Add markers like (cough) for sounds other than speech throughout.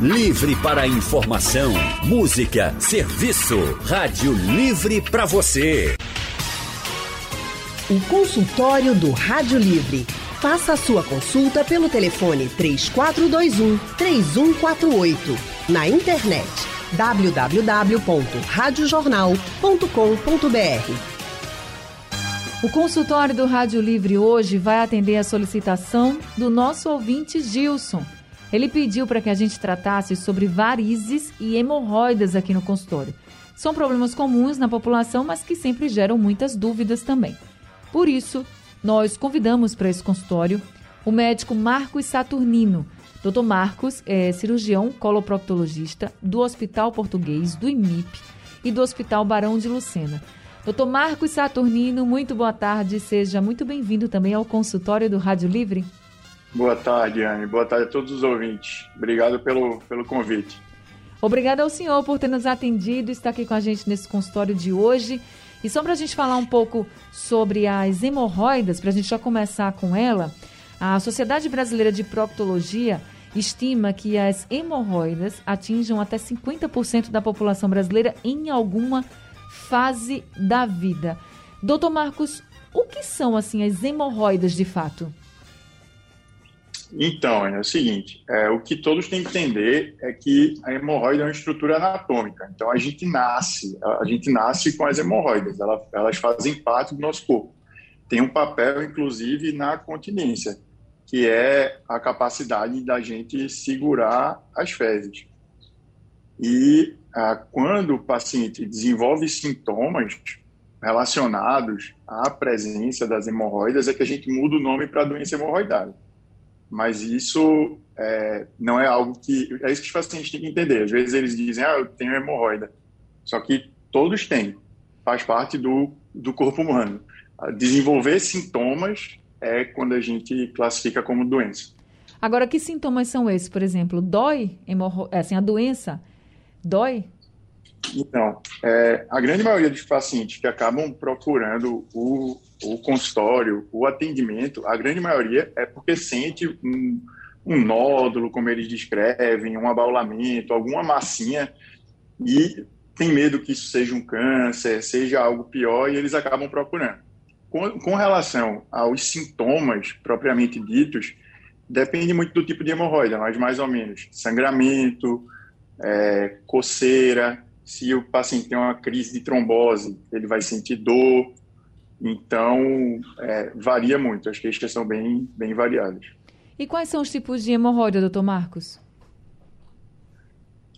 Livre para informação, música, serviço. Rádio Livre para você. O consultório do Rádio Livre. Faça a sua consulta pelo telefone 3421 3148. Na internet www.radiojornal.com.br. O consultório do Rádio Livre hoje vai atender a solicitação do nosso ouvinte Gilson. Ele pediu para que a gente tratasse sobre varizes e hemorroidas aqui no consultório. São problemas comuns na população, mas que sempre geram muitas dúvidas também. Por isso, nós convidamos para esse consultório o médico Marcos Saturnino. Dr. Marcos é cirurgião coloproctologista do Hospital Português, do IMIP e do Hospital Barão de Lucena. Dr. Marcos Saturnino, muito boa tarde. Seja muito bem-vindo também ao consultório do Rádio Livre. Boa tarde, Anne. Boa tarde a todos os ouvintes. Obrigado pelo, pelo convite. Obrigada ao senhor por ter nos atendido e estar aqui com a gente nesse consultório de hoje. E só para a gente falar um pouco sobre as hemorroidas, para a gente já começar com ela, a Sociedade Brasileira de Proctologia estima que as hemorroidas atinjam até 50% da população brasileira em alguma fase da vida. Doutor Marcos, o que são assim as hemorroidas de fato? Então, é o seguinte, é, o que todos têm que entender é que a hemorroida é uma estrutura anatômica. Então, a gente nasce, a gente nasce com as hemorroidas, elas, fazem parte do nosso corpo. Tem um papel, inclusive, na continência, que é a capacidade da gente segurar as fezes. E ah, quando o paciente desenvolve sintomas relacionados à presença das hemorroidas, é que a gente muda o nome para doença hemorroidária mas isso é, não é algo que. É isso que os pacientes têm que entender. Às vezes eles dizem, ah, eu tenho hemorroida. Só que todos têm, faz parte do, do corpo humano. Desenvolver sintomas é quando a gente classifica como doença. Agora, que sintomas são esses, por exemplo? Dói? Hemorro... Assim, a doença dói? Então, é, a grande maioria dos pacientes que acabam procurando o, o consultório, o atendimento, a grande maioria é porque sente um, um nódulo, como eles descrevem, um abaulamento, alguma massinha e tem medo que isso seja um câncer, seja algo pior e eles acabam procurando. Com, com relação aos sintomas propriamente ditos, depende muito do tipo de hemorroida, mas mais ou menos sangramento, é, coceira, se o paciente tem uma crise de trombose, ele vai sentir dor, então, é, varia muito, as queixas são bem, bem variadas. E quais são os tipos de hemorroida, doutor Marcos?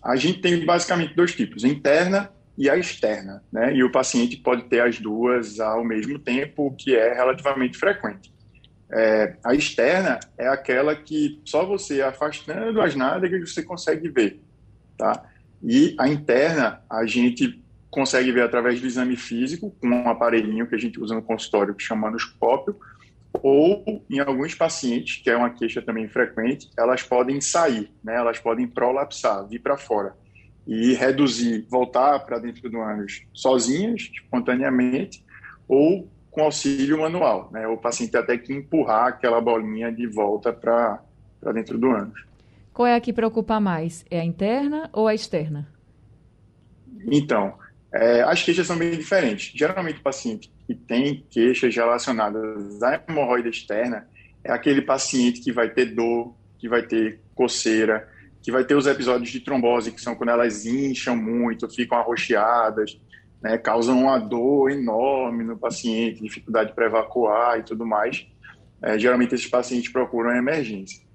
A gente tem basicamente dois tipos, interna e a externa, né? E o paciente pode ter as duas ao mesmo tempo, o que é relativamente frequente. É, a externa é aquela que só você afastando as nádegas você consegue ver, tá? E a interna, a gente consegue ver através do exame físico, com um aparelhinho que a gente usa no consultório, que chama anoscópio, ou em alguns pacientes, que é uma queixa também frequente, elas podem sair, né? elas podem prolapsar, vir para fora e reduzir, voltar para dentro do ânus sozinhas, espontaneamente, ou com auxílio manual. Né? O paciente até que empurrar aquela bolinha de volta para dentro do ânus. Qual é a que preocupa mais? É a interna ou a externa? Então, é, as queixas são bem diferentes. Geralmente, o paciente que tem queixas relacionadas à hemorroida externa é aquele paciente que vai ter dor, que vai ter coceira, que vai ter os episódios de trombose, que são quando elas incham muito, ficam arroxeadas, né, causam uma dor enorme no paciente, dificuldade para evacuar e tudo mais. É, geralmente, esses pacientes procuram emergência.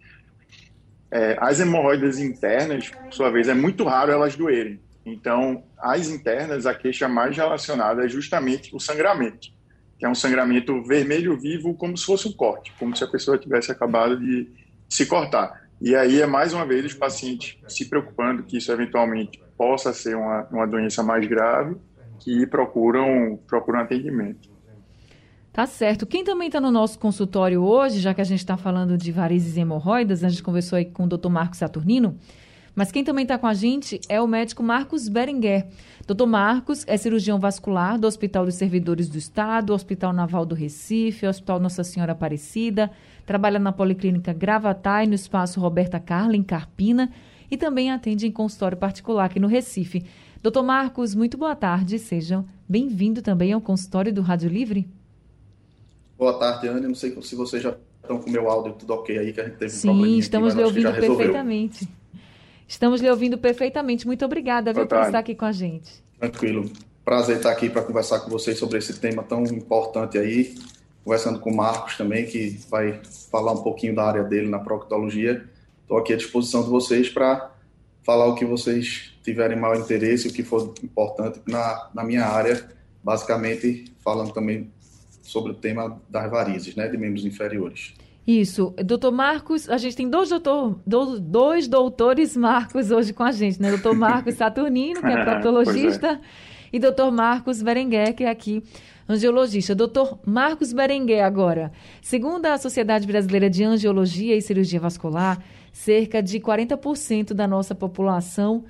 É, as hemorroidas internas, por sua vez, é muito raro elas doerem. Então, as internas, a queixa mais relacionada é justamente o sangramento, que é um sangramento vermelho vivo, como se fosse um corte, como se a pessoa tivesse acabado de se cortar. E aí é mais uma vez os pacientes se preocupando que isso eventualmente possa ser uma, uma doença mais grave que procuram, procuram atendimento. Tá certo. Quem também está no nosso consultório hoje, já que a gente está falando de varizes e hemorroidas, a gente conversou aí com o Dr. Marcos Saturnino, mas quem também está com a gente é o médico Marcos Berenguer. Doutor Marcos é cirurgião vascular do Hospital dos Servidores do Estado, Hospital Naval do Recife, Hospital Nossa Senhora Aparecida, trabalha na Policlínica Gravatai, no Espaço Roberta Carla, em Carpina, e também atende em consultório particular aqui no Recife. Doutor Marcos, muito boa tarde. Seja bem-vindo também ao consultório do Rádio Livre. Boa tarde, Anne. Não sei se vocês já estão com o meu áudio tudo ok aí, que a gente teve Sim, um Sim, estamos lhe ouvindo perfeitamente. Estamos lhe ouvindo perfeitamente. Muito obrigada, viu, por estar aqui com a gente. Tranquilo. Prazer estar aqui para conversar com vocês sobre esse tema tão importante aí. Conversando com o Marcos também, que vai falar um pouquinho da área dele na proctologia. Estou aqui à disposição de vocês para falar o que vocês tiverem maior interesse, o que for importante na, na minha área, basicamente falando também sobre o tema das varizes, né, de membros inferiores. Isso. Doutor Marcos, a gente tem dois, doutor, dois doutores Marcos hoje com a gente, né? Doutor Marcos (laughs) Saturnino, que é, (laughs) é proctologista, é. e doutor Marcos Berenguer, que é aqui angiologista. Doutor Marcos Berenguer, agora. Segundo a Sociedade Brasileira de Angiologia e Cirurgia Vascular, cerca de 40% da nossa população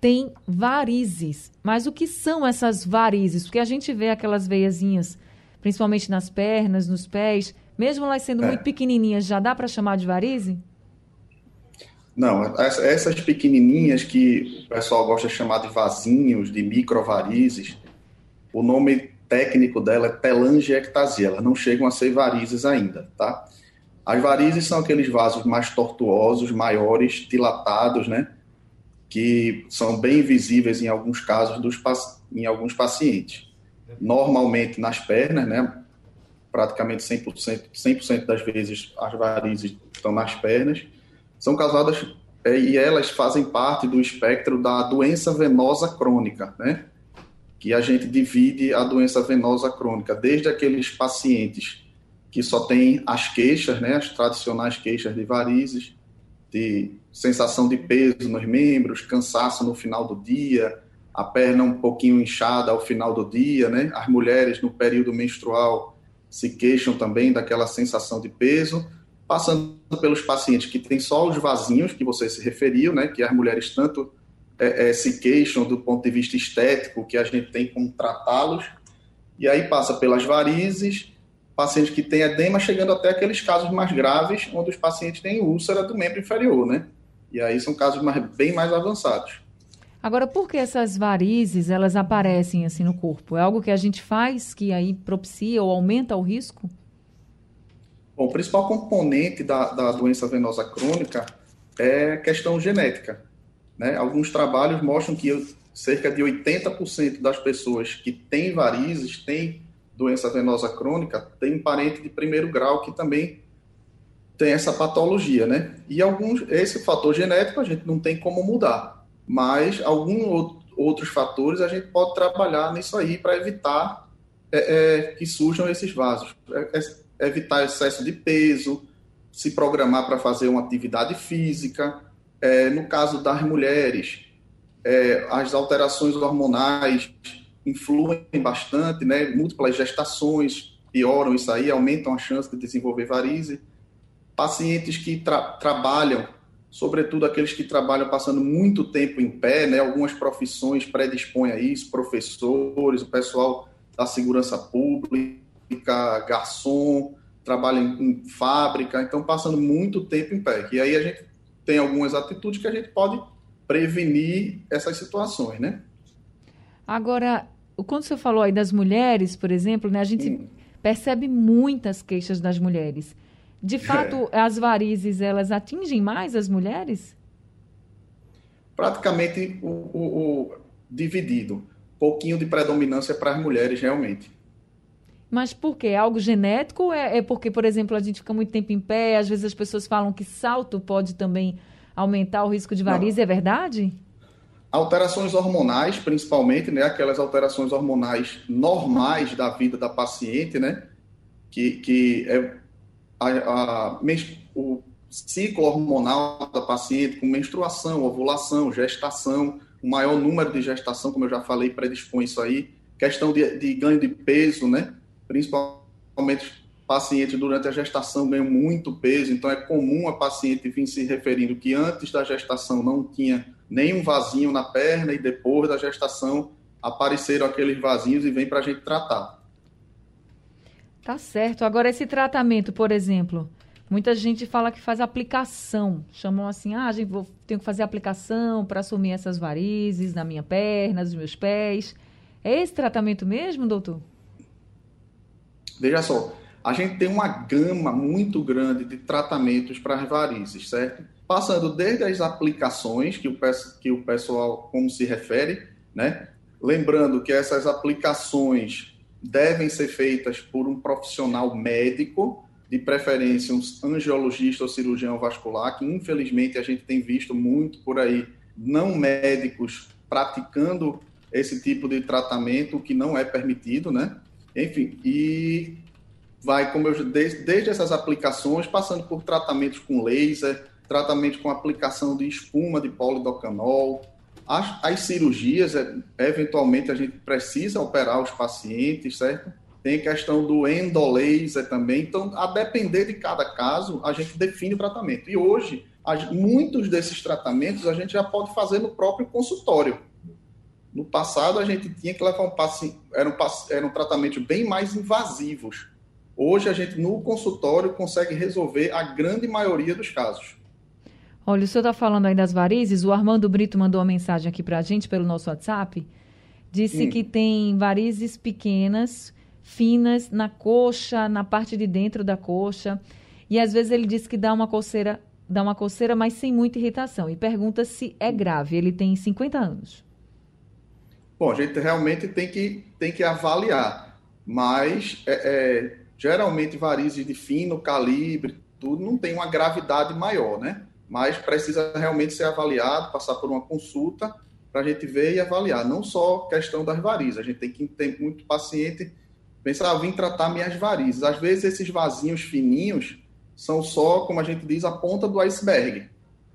tem varizes. Mas o que são essas varizes? Porque a gente vê aquelas veiazinhas, principalmente nas pernas, nos pés, mesmo elas sendo é. muito pequenininhas, já dá para chamar de varize? Não, essas pequenininhas que o pessoal gosta de chamar de vasinhos, de microvarizes, o nome técnico dela é telangiectasia, elas não chegam a ser varizes ainda, tá? As varizes são aqueles vasos mais tortuosos, maiores, dilatados, né? Que são bem visíveis em alguns casos dos, em alguns pacientes. Normalmente nas pernas, né? Praticamente 100%, 100 das vezes as varizes estão nas pernas. São causadas é, e elas fazem parte do espectro da doença venosa crônica, né? Que a gente divide a doença venosa crônica desde aqueles pacientes que só tem as queixas, né, as tradicionais queixas de varizes, de sensação de peso nos membros, cansaço no final do dia, a perna um pouquinho inchada ao final do dia, né? As mulheres no período menstrual se queixam também daquela sensação de peso, passando pelos pacientes que têm só os vasinhos que você se referiu, né? Que as mulheres tanto é, é, se queixam do ponto de vista estético, que a gente tem como tratá-los, e aí passa pelas varizes, pacientes que têm edema, chegando até aqueles casos mais graves, onde os pacientes têm úlcera do membro inferior, né? E aí são casos mais, bem mais avançados. Agora, por que essas varizes, elas aparecem assim no corpo? É algo que a gente faz que aí propicia ou aumenta o risco? Bom, o principal componente da, da doença venosa crônica é questão genética. Né? Alguns trabalhos mostram que cerca de 80% das pessoas que têm varizes têm doença venosa crônica, tem um parente de primeiro grau que também tem essa patologia, né? E alguns, esse fator genético a gente não tem como mudar, mas alguns outros fatores a gente pode trabalhar nisso aí para evitar é, é, que surjam esses vasos, é, é evitar excesso de peso, se programar para fazer uma atividade física. É, no caso das mulheres, é, as alterações hormonais influem bastante, né? Múltiplas gestações pioram isso aí, aumentam a chance de desenvolver varize. Pacientes que tra trabalham, sobretudo aqueles que trabalham passando muito tempo em pé, né? Algumas profissões predispõem a isso, professores, o pessoal da segurança pública, garçom, trabalha em, em fábrica, então passando muito tempo em pé. E aí a gente tem algumas atitudes que a gente pode prevenir essas situações, né? Agora, quando você falou aí das mulheres, por exemplo, né, a gente hum. percebe muitas queixas das mulheres. De é. fato, é. as varizes, elas atingem mais as mulheres? Praticamente o, o, o dividido. Pouquinho de predominância para as mulheres, realmente. Mas por quê? É algo genético? É, é porque, por exemplo, a gente fica muito tempo em pé, às vezes as pessoas falam que salto pode também aumentar o risco de varize, Não. é verdade? Alterações hormonais, principalmente, né? Aquelas alterações hormonais normais da vida da paciente, né? Que, que é a, a, o ciclo hormonal da paciente com menstruação, ovulação, gestação, o maior número de gestação, como eu já falei, predispõe isso aí. Questão de, de ganho de peso, né? Principalmente pacientes durante a gestação ganham muito peso, então é comum a paciente vir se referindo que antes da gestação não tinha nenhum vasinho na perna e depois da gestação apareceram aqueles vasinhos e vem para a gente tratar. Tá certo. Agora, esse tratamento, por exemplo, Muita gente fala que faz aplicação. Chamam assim, ah, gente, vou, tenho que fazer aplicação para assumir essas varizes na minha perna, nos meus pés. É esse tratamento mesmo, doutor? Veja só, a gente tem uma gama muito grande de tratamentos para as varizes, certo? Passando desde as aplicações, que o, que o pessoal, como se refere, né? Lembrando que essas aplicações devem ser feitas por um profissional médico, de preferência um angiologista ou cirurgião vascular, que infelizmente a gente tem visto muito por aí, não médicos praticando esse tipo de tratamento, que não é permitido, né? Enfim, e vai, como eu desde, desde essas aplicações, passando por tratamentos com laser, tratamento com aplicação de espuma de polidocanol, as, as cirurgias, é, eventualmente a gente precisa operar os pacientes, certo? Tem questão do endolaser também. Então, a depender de cada caso, a gente define o tratamento. E hoje, muitos desses tratamentos a gente já pode fazer no próprio consultório. No passado, a gente tinha que levar um paciente, eram, eram tratamentos bem mais invasivos. Hoje, a gente, no consultório, consegue resolver a grande maioria dos casos. Olha, o senhor está falando aí das varizes. O Armando Brito mandou uma mensagem aqui para a gente pelo nosso WhatsApp. Disse hum. que tem varizes pequenas, finas, na coxa, na parte de dentro da coxa. E às vezes ele disse que dá uma coceira, dá uma coceira, mas sem muita irritação. E pergunta se é grave. Ele tem 50 anos. Bom, a gente realmente tem que, tem que avaliar. Mas é, é, geralmente varizes de fino calibre, tudo não tem uma gravidade maior, né? Mas precisa realmente ser avaliado, passar por uma consulta para a gente ver e avaliar. Não só questão das varizes, a gente tem que ter muito paciente pensar, ah, vim tratar minhas varizes. Às vezes esses vasinhos fininhos são só, como a gente diz, a ponta do iceberg.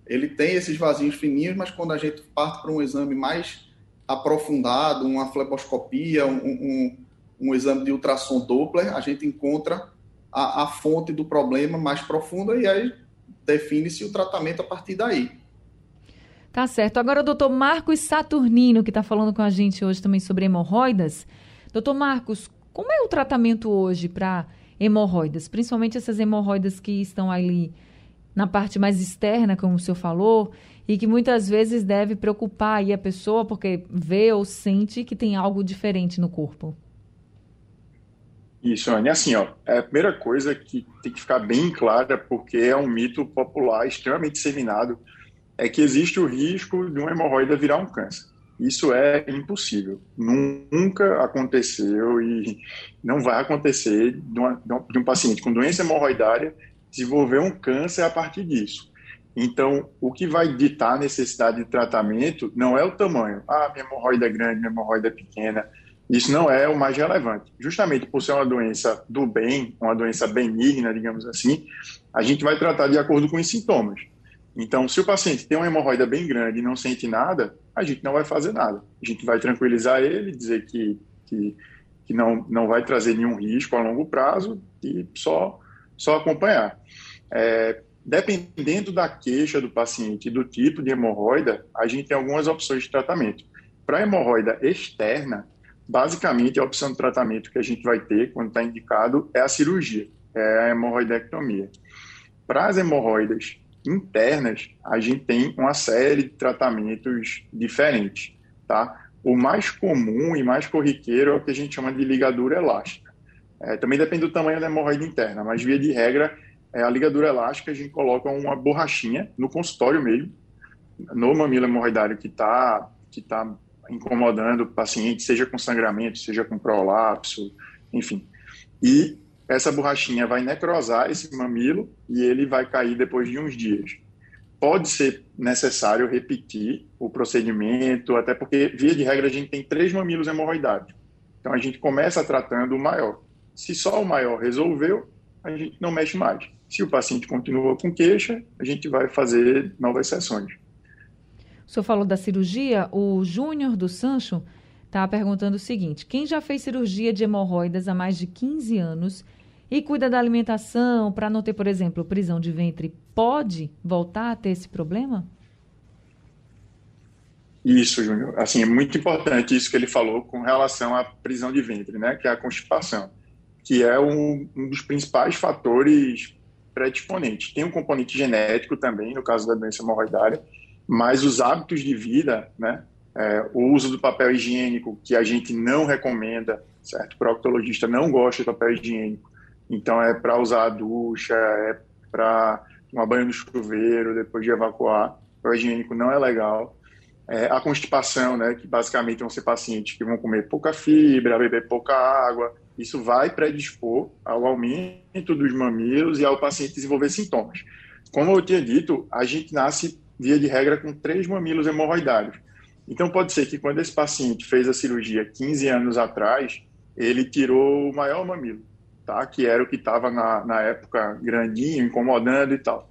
Ele tem esses vasinhos fininhos, mas quando a gente parte para um exame mais aprofundado, uma fleboscopia, um, um, um exame de ultrassom Doppler, a gente encontra a, a fonte do problema mais profunda e aí define-se o tratamento a partir daí. Tá certo. Agora o doutor Marcos Saturnino, que está falando com a gente hoje também sobre hemorroidas. Doutor Marcos, como é o tratamento hoje para hemorroidas, principalmente essas hemorroidas que estão ali na parte mais externa, como o senhor falou, e que muitas vezes deve preocupar a pessoa porque vê ou sente que tem algo diferente no corpo? Isso, Anne. Assim, ó, é a primeira coisa que tem que ficar bem clara, porque é um mito popular extremamente disseminado, é que existe o risco de uma hemorroida virar um câncer. Isso é impossível. Nunca aconteceu e não vai acontecer de, uma, de um paciente com doença hemorroidária desenvolver um câncer a partir disso. Então, o que vai ditar a necessidade de tratamento não é o tamanho. Ah, minha hemorroida é grande, minha hemorroida é pequena isso não é o mais relevante. Justamente por ser uma doença do bem, uma doença benigna, digamos assim, a gente vai tratar de acordo com os sintomas. Então, se o paciente tem uma hemorroida bem grande e não sente nada, a gente não vai fazer nada. A gente vai tranquilizar ele, dizer que, que, que não, não vai trazer nenhum risco a longo prazo e só, só acompanhar. É, dependendo da queixa do paciente e do tipo de hemorroida, a gente tem algumas opções de tratamento. Para hemorroida externa, basicamente a opção de tratamento que a gente vai ter quando está indicado é a cirurgia, é a hemorroidectomia. Para as hemorroidas internas, a gente tem uma série de tratamentos diferentes, tá? O mais comum e mais corriqueiro é o que a gente chama de ligadura elástica. É, também depende do tamanho da hemorroida interna, mas via de regra, é, a ligadura elástica a gente coloca uma borrachinha no consultório mesmo, no mamilo hemorroidário que está que tá incomodando o paciente, seja com sangramento, seja com prolapso, enfim. E essa borrachinha vai necrosar esse mamilo e ele vai cair depois de uns dias. Pode ser necessário repetir o procedimento, até porque, via de regra, a gente tem três mamilos hemorroidários. Então, a gente começa tratando o maior. Se só o maior resolveu, a gente não mexe mais. Se o paciente continua com queixa, a gente vai fazer novas sessões. O senhor falou da cirurgia, o Júnior do Sancho está perguntando o seguinte: quem já fez cirurgia de hemorroidas há mais de 15 anos e cuida da alimentação para não ter, por exemplo, prisão de ventre, pode voltar a ter esse problema? Isso, Júnior. Assim, é muito importante isso que ele falou com relação à prisão de ventre, né? Que é a constipação, que é um, um dos principais fatores predisponente. Tem um componente genético também, no caso da doença hemorroidária, mas os hábitos de vida, né, é, o uso do papel higiênico, que a gente não recomenda, certo? O proctologista não gosta de papel higiênico, então é para usar a ducha, é para tomar banho no chuveiro depois de evacuar. O papel higiênico não é legal. É, a constipação, né, que basicamente vão ser pacientes que vão comer pouca fibra, beber pouca água, isso vai predispor ao aumento dos mamilos e ao paciente desenvolver sintomas. Como eu tinha dito, a gente nasce, via de regra, com três mamilos hemorroidários. Então, pode ser que quando esse paciente fez a cirurgia 15 anos atrás, ele tirou o maior mamilo, tá? que era o que estava na, na época grandinho, incomodando e tal.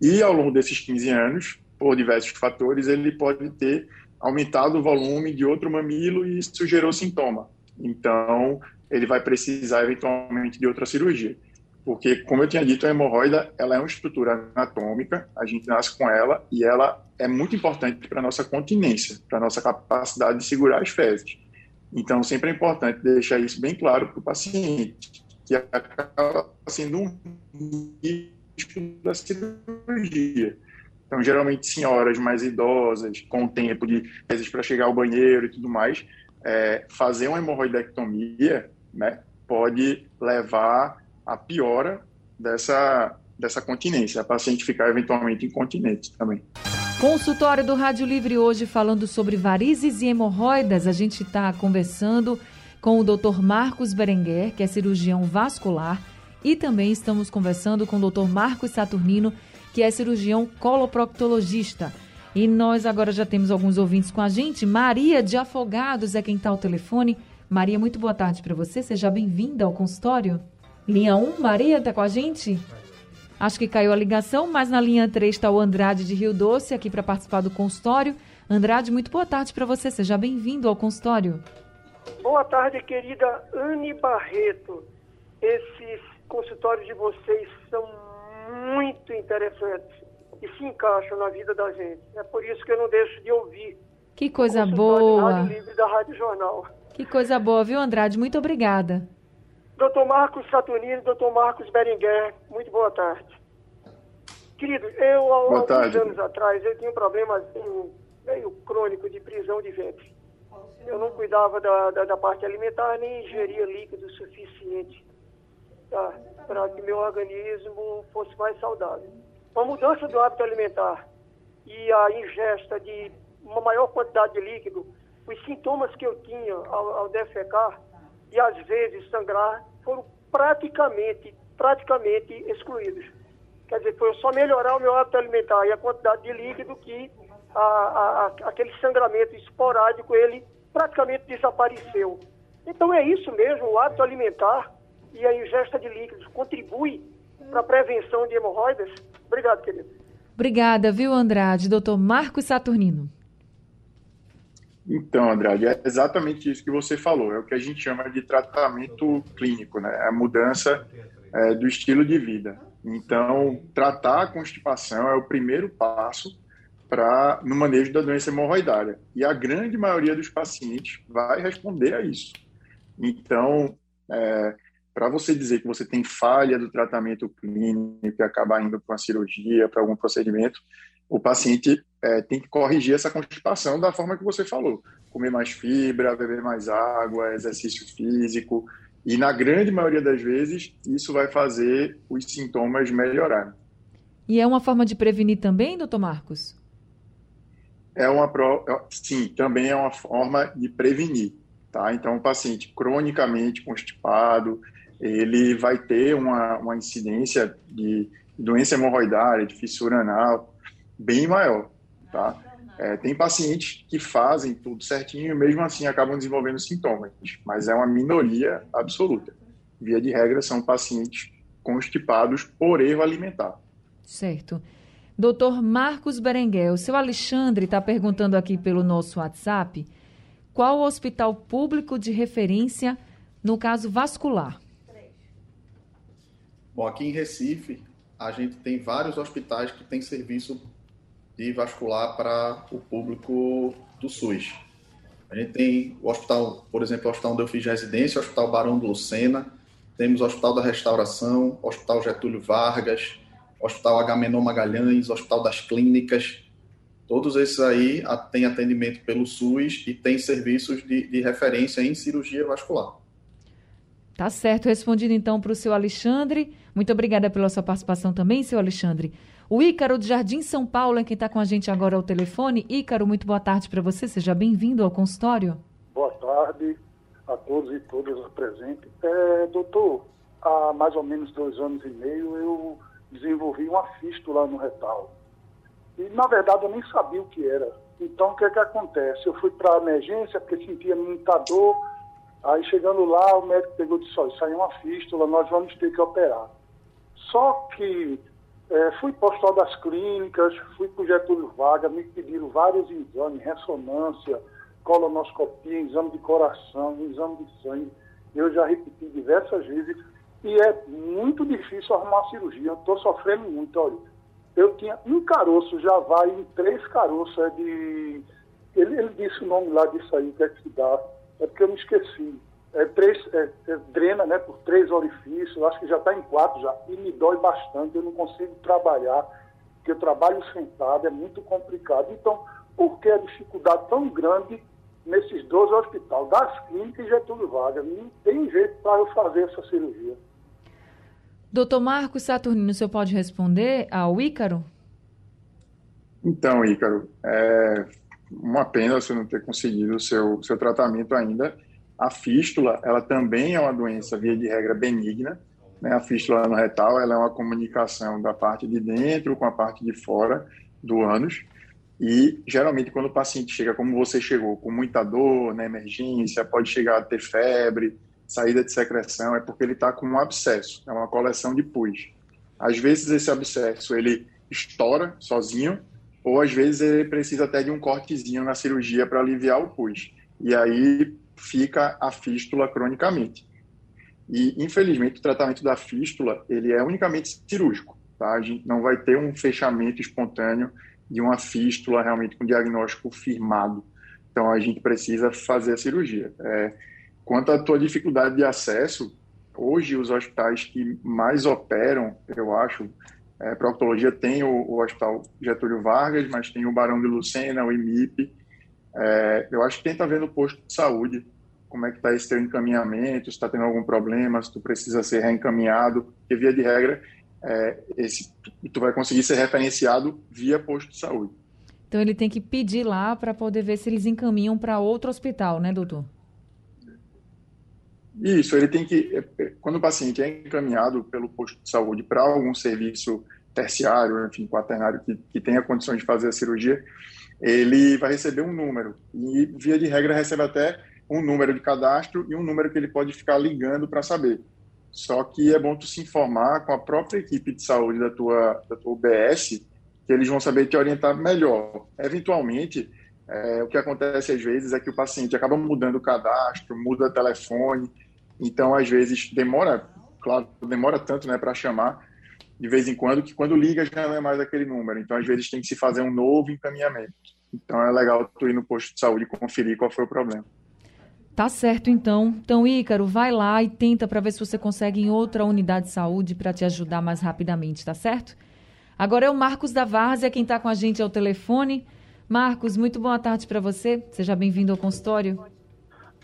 E ao longo desses 15 anos, por diversos fatores, ele pode ter aumentado o volume de outro mamilo e isso gerou sintoma. Então, ele vai precisar eventualmente de outra cirurgia. Porque, como eu tinha dito, a hemorroida ela é uma estrutura anatômica, a gente nasce com ela e ela é muito importante para a nossa continência, para a nossa capacidade de segurar as fezes. Então, sempre é importante deixar isso bem claro para o paciente, que acaba sendo um risco da cirurgia. Então, geralmente, senhoras mais idosas, com tempo de vezes para chegar ao banheiro e tudo mais, é, fazer uma hemorroidectomia né, pode levar à piora dessa, dessa continência, a paciente ficar eventualmente incontinente também. Consultório do Rádio Livre hoje falando sobre varizes e hemorroidas. A gente está conversando com o Dr. Marcos Berenguer, que é cirurgião vascular, e também estamos conversando com o Dr. Marcos Saturnino, que é cirurgião coloproctologista. E nós agora já temos alguns ouvintes com a gente. Maria de Afogados é quem está ao telefone. Maria, muito boa tarde para você. Seja bem-vinda ao consultório. Linha 1, Maria, está com a gente? Acho que caiu a ligação, mas na linha 3 está o Andrade de Rio Doce aqui para participar do consultório. Andrade, muito boa tarde para você. Seja bem-vindo ao consultório. Boa tarde, querida Anne Barreto. Esses consultórios de vocês são muito interessantes e se encaixam na vida da gente. É por isso que eu não deixo de ouvir. Que coisa boa. Rádio Livre da Rádio Jornal. Que coisa boa, viu, Andrade? Muito obrigada. Doutor Marcos Saturnino, doutor Marcos Berenguer, muito boa tarde. Querido, eu, há alguns anos atrás, eu tinha um problema assim, meio crônico de prisão de ventre. Eu não cuidava da, da, da parte alimentar, nem ingeria líquido suficiente tá, para que meu organismo fosse mais saudável. Uma mudança do hábito alimentar e a ingesta de uma maior quantidade de líquido, os sintomas que eu tinha ao, ao defecar e às vezes sangrar foram praticamente, praticamente excluídos. Quer dizer, foi só melhorar o meu hábito alimentar e a quantidade de líquido que a, a, a, aquele sangramento esporádico, ele praticamente desapareceu. Então é isso mesmo, o hábito alimentar e a ingesta de líquidos contribui para a prevenção de hemorroidas. Obrigado, querido. Obrigada, viu, Andrade? Doutor Marcos Saturnino. Então, Andrade, é exatamente isso que você falou. É o que a gente chama de tratamento clínico, né? É a mudança é, do estilo de vida. Então, tratar a constipação é o primeiro passo para no manejo da doença hemorroidária. E a grande maioria dos pacientes vai responder a isso. Então, é, para você dizer que você tem falha do tratamento clínico e acabar indo para uma cirurgia, para algum procedimento, o paciente é, tem que corrigir essa constipação da forma que você falou. Comer mais fibra, beber mais água, exercício físico. E na grande maioria das vezes, isso vai fazer os sintomas melhorarem. E é uma forma de prevenir também, doutor Marcos? É uma sim, também é uma forma de prevenir, tá? Então, o paciente cronicamente constipado, ele vai ter uma, uma incidência de doença hemorroidária, de fissura anal, bem maior, tá? É, tem pacientes que fazem tudo certinho e mesmo assim acabam desenvolvendo sintomas, mas é uma minoria absoluta. Via de regra, são pacientes constipados por erro alimentar. Certo. Doutor Marcos Berenguel, o seu Alexandre está perguntando aqui pelo nosso WhatsApp qual o hospital público de referência no caso vascular? Bom, aqui em Recife, a gente tem vários hospitais que têm serviço de vascular para o público do SUS. A gente tem o hospital, por exemplo, o hospital onde eu fiz residência, o Hospital Barão do Lucena, temos o Hospital da Restauração, o Hospital Getúlio Vargas, Hospital Agamenon Magalhães, Hospital das Clínicas, todos esses aí têm atendimento pelo SUS e têm serviços de, de referência em cirurgia vascular. Tá certo, respondido então para o seu Alexandre. Muito obrigada pela sua participação também, seu Alexandre. O Ícaro do Jardim São Paulo é quem está com a gente agora ao telefone. Ícaro, muito boa tarde para você. Seja bem-vindo ao consultório. Boa tarde a todos e todas presentes. É, doutor, há mais ou menos dois anos e meio eu desenvolvi uma fístula no retal. E, na verdade, eu nem sabia o que era. Então, o que é que acontece? Eu fui para a emergência porque sentia muita dor. Aí, chegando lá, o médico pegou e disse, olha, aí é uma fístula, nós vamos ter que operar. Só que é, fui postal das clínicas, fui para o Getúlio Vargas, me pediram vários exames, ressonância, colonoscopia, exame de coração, exame de sangue. Eu já repeti diversas vezes e é muito difícil arrumar cirurgia. Eu estou sofrendo muito, olha. Eu tinha um caroço, já vai em três caroços, é de. Ele, ele disse o nome lá disso aí, o que é que dá. É porque eu me esqueci. É, três, é, é, drena né, por três orifícios, acho que já está em quatro já, e me dói bastante, eu não consigo trabalhar, porque eu trabalho sentado, é muito complicado. Então, por que a dificuldade tão grande nesses dois hospitais, das clínicas e Getúlio Vargas? Não tem jeito para eu fazer essa cirurgia. Doutor Marcos Saturnino, o senhor pode responder ao Ícaro? Então, Ícaro, é uma pena você não ter conseguido o seu, seu tratamento ainda. A fístula, ela também é uma doença, via de regra, benigna. Né? A fístula no retal ela é uma comunicação da parte de dentro com a parte de fora do ânus. E, geralmente, quando o paciente chega, como você chegou, com muita dor na emergência, pode chegar a ter febre, saída de secreção, é porque ele está com um abscesso, é uma coleção de pus. Às vezes esse abscesso ele estoura sozinho, ou às vezes ele precisa até de um cortezinho na cirurgia para aliviar o pus. E aí fica a fístula cronicamente. E infelizmente o tratamento da fístula ele é unicamente cirúrgico, tá? A gente não vai ter um fechamento espontâneo de uma fístula realmente com diagnóstico firmado. Então a gente precisa fazer a cirurgia. É, Quanto à tua dificuldade de acesso, hoje os hospitais que mais operam, eu acho, é, proctologia tem o, o, Hospital Getúlio Vargas, mas tem o Barão de Lucena, o IMIP. É, eu acho que tenta ver no posto de saúde como é que está esse teu encaminhamento, se está tendo algum problema, se tu precisa ser reencaminhado, porque via de regra, é, esse, tu vai conseguir ser referenciado via posto de saúde. Então ele tem que pedir lá para poder ver se eles encaminham para outro hospital, né, doutor? Isso, ele tem que, é, é, quando o paciente é encaminhado pelo posto de saúde para algum serviço terciário, enfim, quaternário, que, que tenha condições de fazer a cirurgia, ele vai receber um número. E, via de regra, recebe até um número de cadastro e um número que ele pode ficar ligando para saber. Só que é bom tu se informar com a própria equipe de saúde da tua, da tua UBS, que eles vão saber te orientar melhor. Eventualmente, é, o que acontece às vezes é que o paciente acaba mudando o cadastro, muda o telefone, então, às vezes, demora, claro, demora tanto né, para chamar de vez em quando, que quando liga já não é mais aquele número. Então, às vezes, tem que se fazer um novo encaminhamento. Então, é legal tu ir no posto de saúde e conferir qual foi o problema. Tá certo, então. Então, Ícaro, vai lá e tenta para ver se você consegue em outra unidade de saúde para te ajudar mais rapidamente, tá certo? Agora é o Marcos da Várzea quem está com a gente ao telefone. Marcos, muito boa tarde para você. Seja bem-vindo ao consultório.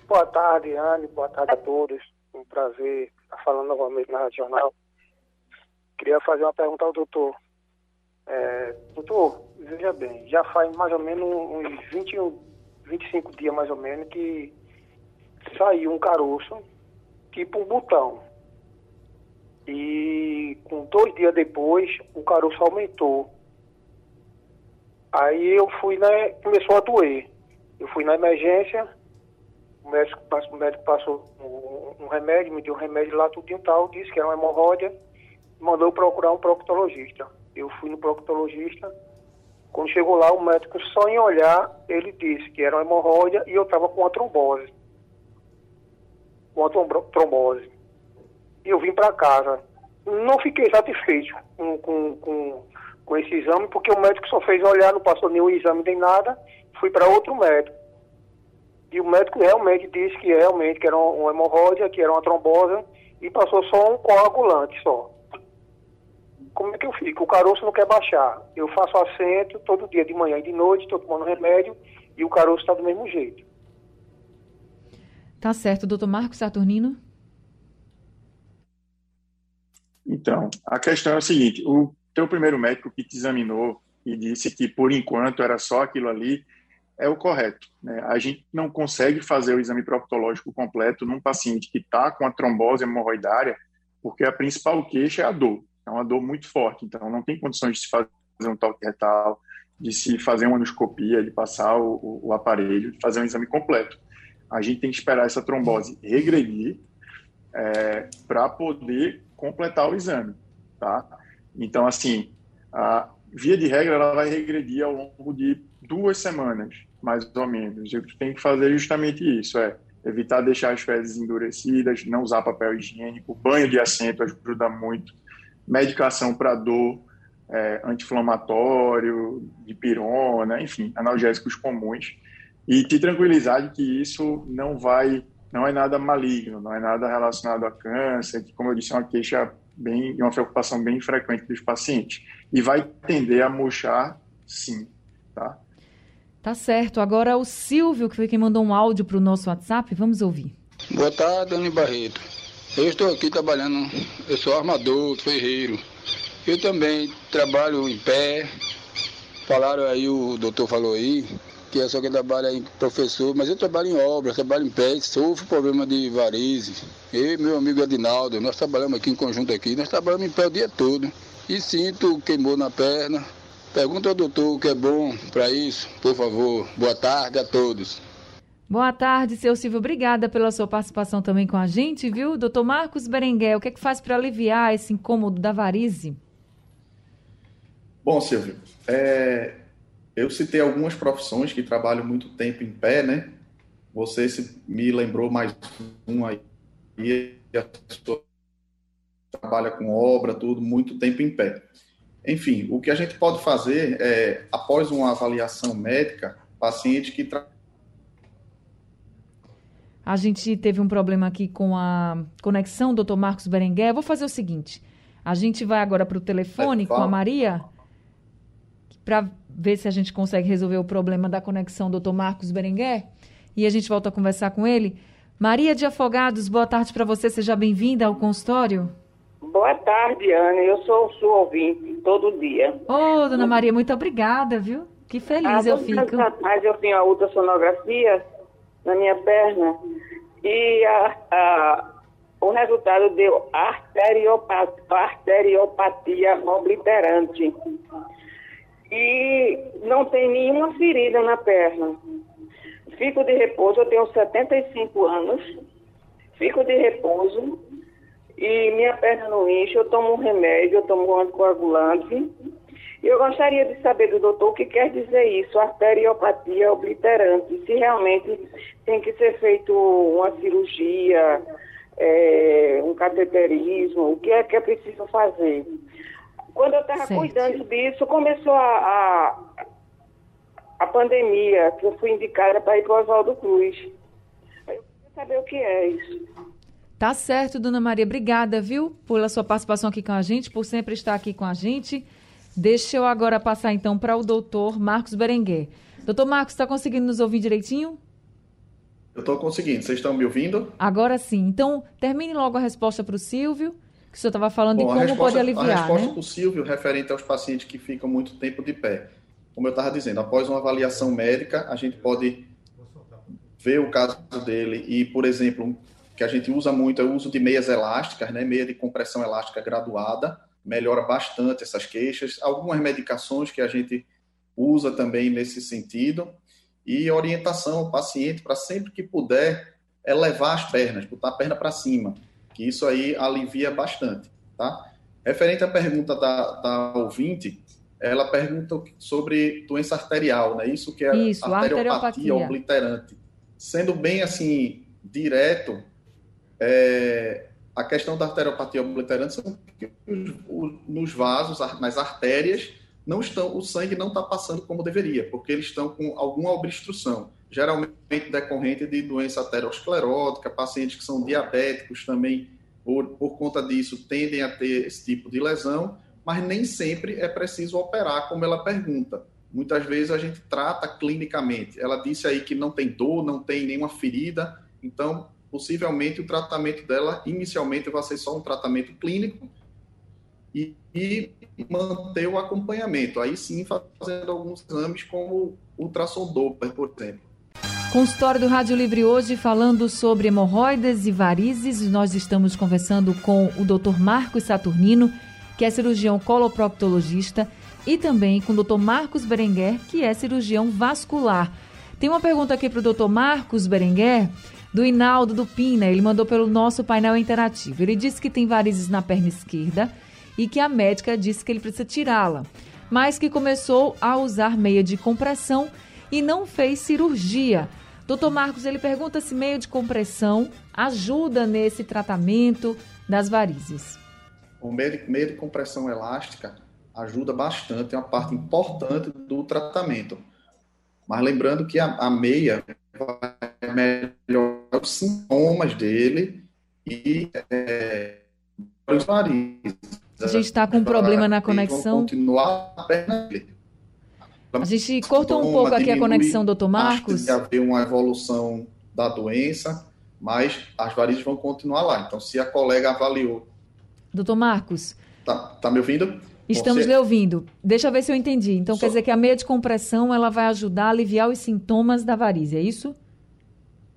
Boa tarde, Anne. Boa tarde a todos. Um prazer estar falando novamente na Rádio Jornal. Queria fazer uma pergunta ao doutor. É, doutor, veja bem, já faz mais ou menos uns 20, 25 dias mais ou menos que saiu um caroço, tipo um botão. E com dois dias depois, o caroço aumentou. Aí eu fui, começou a doer. Eu fui na emergência, o médico, o médico passou um, um, remédio, me deu um remédio lá, tudo e tal, disse que era uma hemorroida, mandou procurar um proctologista. Eu fui no proctologista, quando chegou lá, o médico, só em olhar, ele disse que era uma hemorroida e eu estava com uma trombose. Uma trombose. E eu vim para casa. Não fiquei satisfeito com, com, com, com esse exame, porque o médico só fez olhar, não passou nenhum exame nem nada. Fui para outro médico. E o médico realmente disse que realmente que era uma hemorroida, que era uma trombose, e passou só um coagulante só. Como é que eu fico? O caroço não quer baixar. Eu faço assento todo dia, de manhã e de noite, estou tomando remédio e o caroço está do mesmo jeito. Tá certo, doutor Marcos Saturnino. Então, a questão é a seguinte: o teu primeiro médico que te examinou e disse que por enquanto era só aquilo ali, é o correto. Né? A gente não consegue fazer o exame proctológico completo num paciente que está com a trombose hemorroidária, porque a principal queixa é a dor. É uma dor muito forte, então não tem condições de se fazer um toque retal, de se fazer uma endoscopia, de passar o, o aparelho, de fazer um exame completo. A gente tem que esperar essa trombose regredir é, para poder completar o exame, tá? Então, assim, a via de regra, ela vai regredir ao longo de duas semanas, mais ou menos. E o que tem que fazer é justamente isso, é evitar deixar as fezes endurecidas, não usar papel higiênico, banho de assento ajuda muito, medicação para dor, é, anti-inflamatório, dipirona, enfim, analgésicos comuns, e te tranquilizar de que isso não vai, não é nada maligno, não é nada relacionado a câncer, que, como eu disse, é uma queixa bem, uma preocupação bem frequente dos pacientes, e vai tender a murchar, sim, tá? Tá certo. Agora o Silvio, que foi quem mandou um áudio para o nosso WhatsApp, vamos ouvir. Boa tarde, Dani Barreto. Eu estou aqui trabalhando, eu sou armador, ferreiro. Eu também trabalho em pé. Falaram aí, o doutor falou aí, que é só quem trabalha em professor, mas eu trabalho em obra, trabalho em pé, sofro problema de varizes. Eu e meu amigo Adinaldo, nós trabalhamos aqui em conjunto aqui, nós trabalhamos em pé o dia todo. E sinto queimou na perna, Pergunta ao doutor o que é bom para isso, por favor. Boa tarde a todos. Boa tarde, seu Silvio. Obrigada pela sua participação também com a gente, viu? Doutor Marcos Berenguel, o que é que faz para aliviar esse incômodo da varize? Bom, Silvio, é, eu citei algumas profissões que trabalham muito tempo em pé, né? Você me lembrou mais um aí, a trabalha com obra, tudo, muito tempo em pé. Enfim, o que a gente pode fazer é, após uma avaliação médica, paciente que tra... A gente teve um problema aqui com a conexão, doutor Marcos Berenguer. Vou fazer o seguinte: a gente vai agora para o telefone é, com a Maria para ver se a gente consegue resolver o problema da conexão, doutor Marcos Berenguer. E a gente volta a conversar com ele. Maria de Afogados, boa tarde para você. Seja bem-vinda ao consultório. Boa tarde, Ana. Eu sou sua ouvinte todo dia. Ô, oh, dona Maria, muito obrigada, viu? Que feliz ah, eu fico. Mas eu tenho a ultrassonografia na minha perna e a, a, o resultado deu arteriopatia, arteriopatia obliterante. E não tem nenhuma ferida na perna. Fico de repouso, eu tenho 75 anos. Fico de repouso e minha perna não enche, eu tomo um remédio, eu tomo um anticoagulante. E eu gostaria de saber do doutor o que quer dizer isso, arteriopatia obliterante, se realmente tem que ser feito uma cirurgia, é, um cateterismo, o que é que é preciso fazer. Quando eu estava cuidando disso, começou a, a, a, pandemia, que eu fui indicada para ir para o Oswaldo Cruz. Eu queria saber o que é isso. Tá certo, dona Maria. Obrigada, viu, pela sua participação aqui com a gente, por sempre estar aqui com a gente. Deixa eu agora passar então para o doutor Marcos Berenguer. Doutor Marcos, está conseguindo nos ouvir direitinho? Eu estou conseguindo. Vocês estão me ouvindo? Agora sim. Então, termine logo a resposta para o Silvio, que o senhor estava falando Bom, de como resposta, pode aliviar. A resposta né? para o Silvio, referente aos pacientes que ficam muito tempo de pé. Como eu estava dizendo, após uma avaliação médica, a gente pode ver o caso dele e, por exemplo, que a gente usa muito é o uso de meias elásticas, né? meia de compressão elástica graduada, melhora bastante essas queixas. Algumas medicações que a gente usa também nesse sentido. E orientação ao paciente para sempre que puder elevar as pernas, botar a perna para cima, que isso aí alivia bastante, tá? Referente à pergunta da, da ouvinte, ela pergunta sobre doença arterial, né? Isso que é isso, arteriopatia, arteriopatia obliterante. Sendo bem assim direto, é, a questão da arteriopatia obliterante são nos vasos, nas artérias, não estão, o sangue não está passando como deveria, porque eles estão com alguma obstrução, geralmente decorrente de doença aterosclerótica, pacientes que são diabéticos também, por, por conta disso, tendem a ter esse tipo de lesão, mas nem sempre é preciso operar, como ela pergunta. Muitas vezes a gente trata clinicamente. Ela disse aí que não tem dor, não tem nenhuma ferida, então possivelmente o tratamento dela inicialmente vai ser só um tratamento clínico e, e manter o acompanhamento. Aí sim, fazendo alguns exames como ultrassom Doppler, por exemplo. Consultório do Rádio Livre hoje falando sobre hemorroidas e varizes. Nós estamos conversando com o Dr. Marcos Saturnino, que é cirurgião coloproctologista, e também com o Dr. Marcos Berenguer, que é cirurgião vascular. Tem uma pergunta aqui para o Dr. Marcos Berenguer, do Inaldo do Pina. Ele mandou pelo nosso painel interativo. Ele disse que tem varizes na perna esquerda e que a médica disse que ele precisa tirá-la, mas que começou a usar meia de compressão e não fez cirurgia. Doutor Marcos, ele pergunta se meia de compressão ajuda nesse tratamento das varizes. O meia de compressão elástica ajuda bastante, é uma parte importante do tratamento. Mas lembrando que a, a meia vai melhorar os sintomas dele e é, os varizes. A gente está com um problema na conexão. Continuar a dele. A gente cortou um pouco aqui a conexão, doutor Marcos. Acho haver uma evolução da doença, mas as varizes vão continuar lá. Então, se a colega avaliou. Doutor Marcos. Tá, tá me ouvindo? Estamos Você... lhe ouvindo. Deixa eu ver se eu entendi. Então, Só... quer dizer que a meia de compressão ela vai ajudar a aliviar os sintomas da varize, é isso?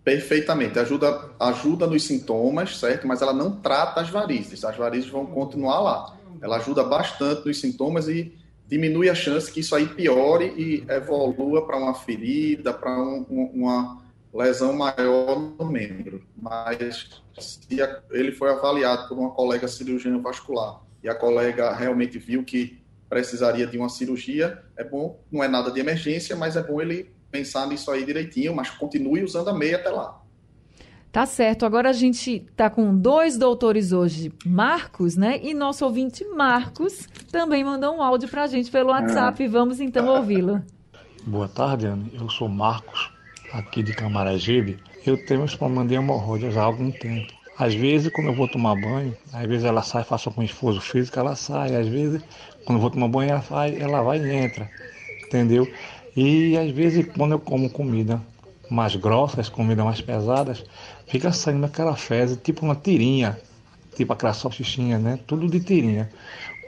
Perfeitamente. Ajuda, ajuda nos sintomas, certo? Mas ela não trata as varizes. As varizes vão continuar lá. Ela ajuda bastante nos sintomas e diminui a chance que isso aí piore e evolua para uma ferida, para um, uma lesão maior no membro. Mas se ele foi avaliado por uma colega cirurgiã vascular e a colega realmente viu que precisaria de uma cirurgia, é bom, não é nada de emergência, mas é bom ele pensar nisso aí direitinho, mas continue usando a meia até lá. Tá certo. Agora a gente tá com dois doutores hoje, Marcos, né? E nosso ouvinte Marcos também mandou um áudio pra gente pelo WhatsApp. É. Vamos então ouvi-lo. Boa tarde, Anne. Eu sou Marcos, aqui de Camaragibe. Eu tenho esse problema de hemorroida já há algum tempo. Às vezes, quando eu vou tomar banho, às vezes ela sai, faço algum esforço físico, ela sai. Às vezes, quando eu vou tomar banho, ela vai, ela vai e entra. Entendeu? E às vezes, quando eu como comida mais grossas, comidas mais pesadas, fica saindo aquela fezes, tipo uma tirinha, tipo aquela salsichinha, né? Tudo de tirinha.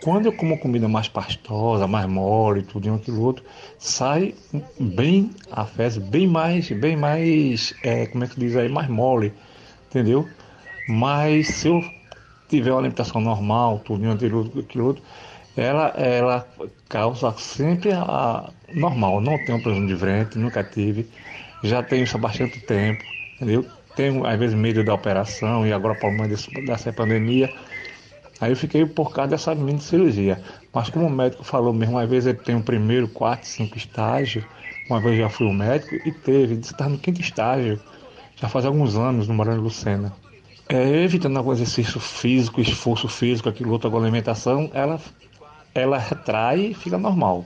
Quando eu como comida mais pastosa, mais mole, tudo aquilo outro, sai bem a fezes, bem mais, bem mais, é, como é que diz aí, mais mole, entendeu? Mas se eu tiver uma alimentação normal, tudo aquilo, aquilo outro, ela, ela causa sempre a normal. Não tenho problema de ventre, nunca tive. Já tenho isso há bastante tempo, entendeu? Tenho, às vezes, medo da operação e agora, por problema dessa pandemia. Aí eu fiquei por causa dessa mini cirurgia. Mas como o médico falou mesmo, às vezes ele tem o primeiro, quarto, cinco estágios. Uma vez já fui o médico e teve, disse que estava no quinto estágio. Já faz alguns anos no Morando Lucena. É, evitando algum exercício físico, esforço físico, aquilo outro, alguma alimentação, ela, ela retrai e fica normal.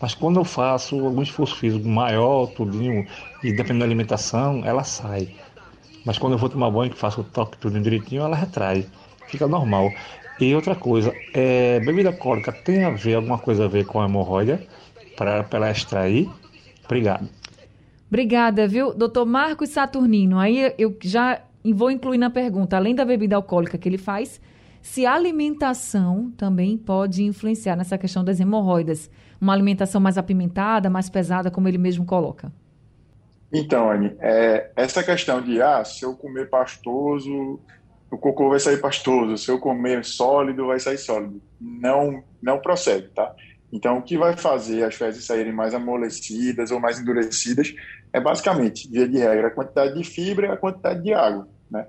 Mas quando eu faço algum esforço físico maior, tudinho, e dependendo da alimentação, ela sai. Mas quando eu vou tomar banho, que faço o toque tudo direitinho, ela retrai. Fica normal. E outra coisa, é, bebida alcoólica tem a ver, alguma coisa a ver com a hemorroida, para ela extrair? Obrigado. Obrigada, viu? Doutor Marcos Saturnino, aí eu já vou incluir na pergunta, além da bebida alcoólica que ele faz, se a alimentação também pode influenciar nessa questão das hemorroidas uma alimentação mais apimentada, mais pesada, como ele mesmo coloca? Então, Anne, é, essa questão de, ah, se eu comer pastoso, o cocô vai sair pastoso, se eu comer sólido, vai sair sólido. Não, não procede, tá? Então, o que vai fazer as fezes saírem mais amolecidas ou mais endurecidas é basicamente, via de regra, a quantidade de fibra e a quantidade de água, né?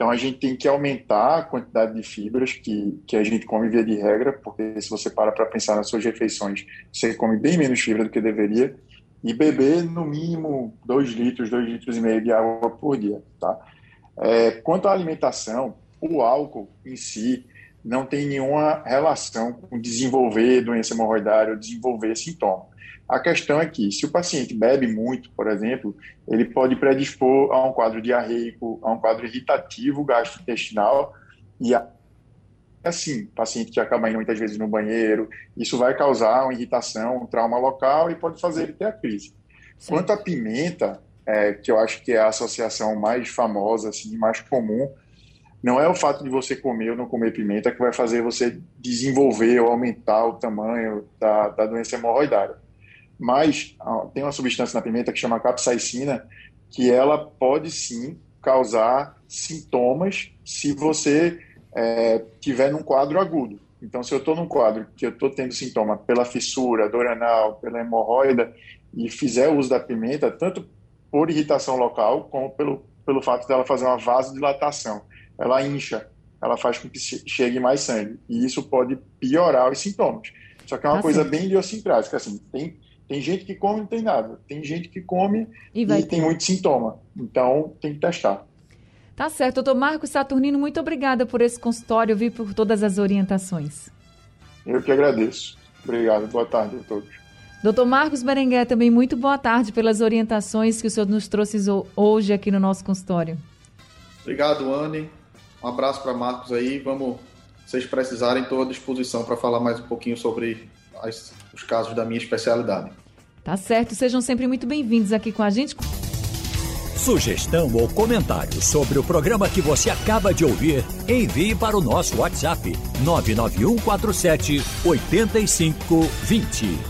Então a gente tem que aumentar a quantidade de fibras que, que a gente come via de regra, porque se você para para pensar nas suas refeições, você come bem menos fibra do que deveria, e beber no mínimo 2 litros, 2 litros e meio de água por dia. Tá? É, quanto à alimentação, o álcool em si não tem nenhuma relação com desenvolver doença hemorroidária ou desenvolver sintoma. A questão é que, se o paciente bebe muito, por exemplo, ele pode predispor a um quadro diarreico, a um quadro irritativo gastrointestinal e a assim, paciente que acaba indo muitas vezes no banheiro, isso vai causar uma irritação, um trauma local e pode fazer ele ter a crise. Sim. Quanto à pimenta, é, que eu acho que é a associação mais famosa, assim, mais comum, não é o fato de você comer ou não comer pimenta que vai fazer você desenvolver ou aumentar o tamanho da, da doença hemorroidária. Mas tem uma substância na pimenta que chama capsaicina, que ela pode sim causar sintomas se você é, tiver num quadro agudo. Então, se eu estou num quadro que eu estou tendo sintoma pela fissura, dor anal, pela hemorroida, e fizer uso da pimenta, tanto por irritação local, como pelo, pelo fato dela fazer uma vasodilatação ela incha, ela faz com que chegue mais sangue. E isso pode piorar os sintomas. Só que é uma tá coisa certo. bem idiosincrática. Assim, tem, tem gente que come e não tem nada. Tem gente que come e, e tem muito sintoma. Então, tem que testar. Tá certo. Doutor Marcos Saturnino, muito obrigada por esse consultório, vi por todas as orientações. Eu que agradeço. Obrigado. Boa tarde a todos. Doutor Marcos Berenguer, também muito boa tarde pelas orientações que o senhor nos trouxe hoje aqui no nosso consultório. Obrigado, Anne. Um abraço para Marcos aí. Vamos, se vocês precisarem, estou à disposição para falar mais um pouquinho sobre as, os casos da minha especialidade. Tá certo. Sejam sempre muito bem-vindos aqui com a gente. Sugestão ou comentário sobre o programa que você acaba de ouvir, envie para o nosso WhatsApp 99147 8520.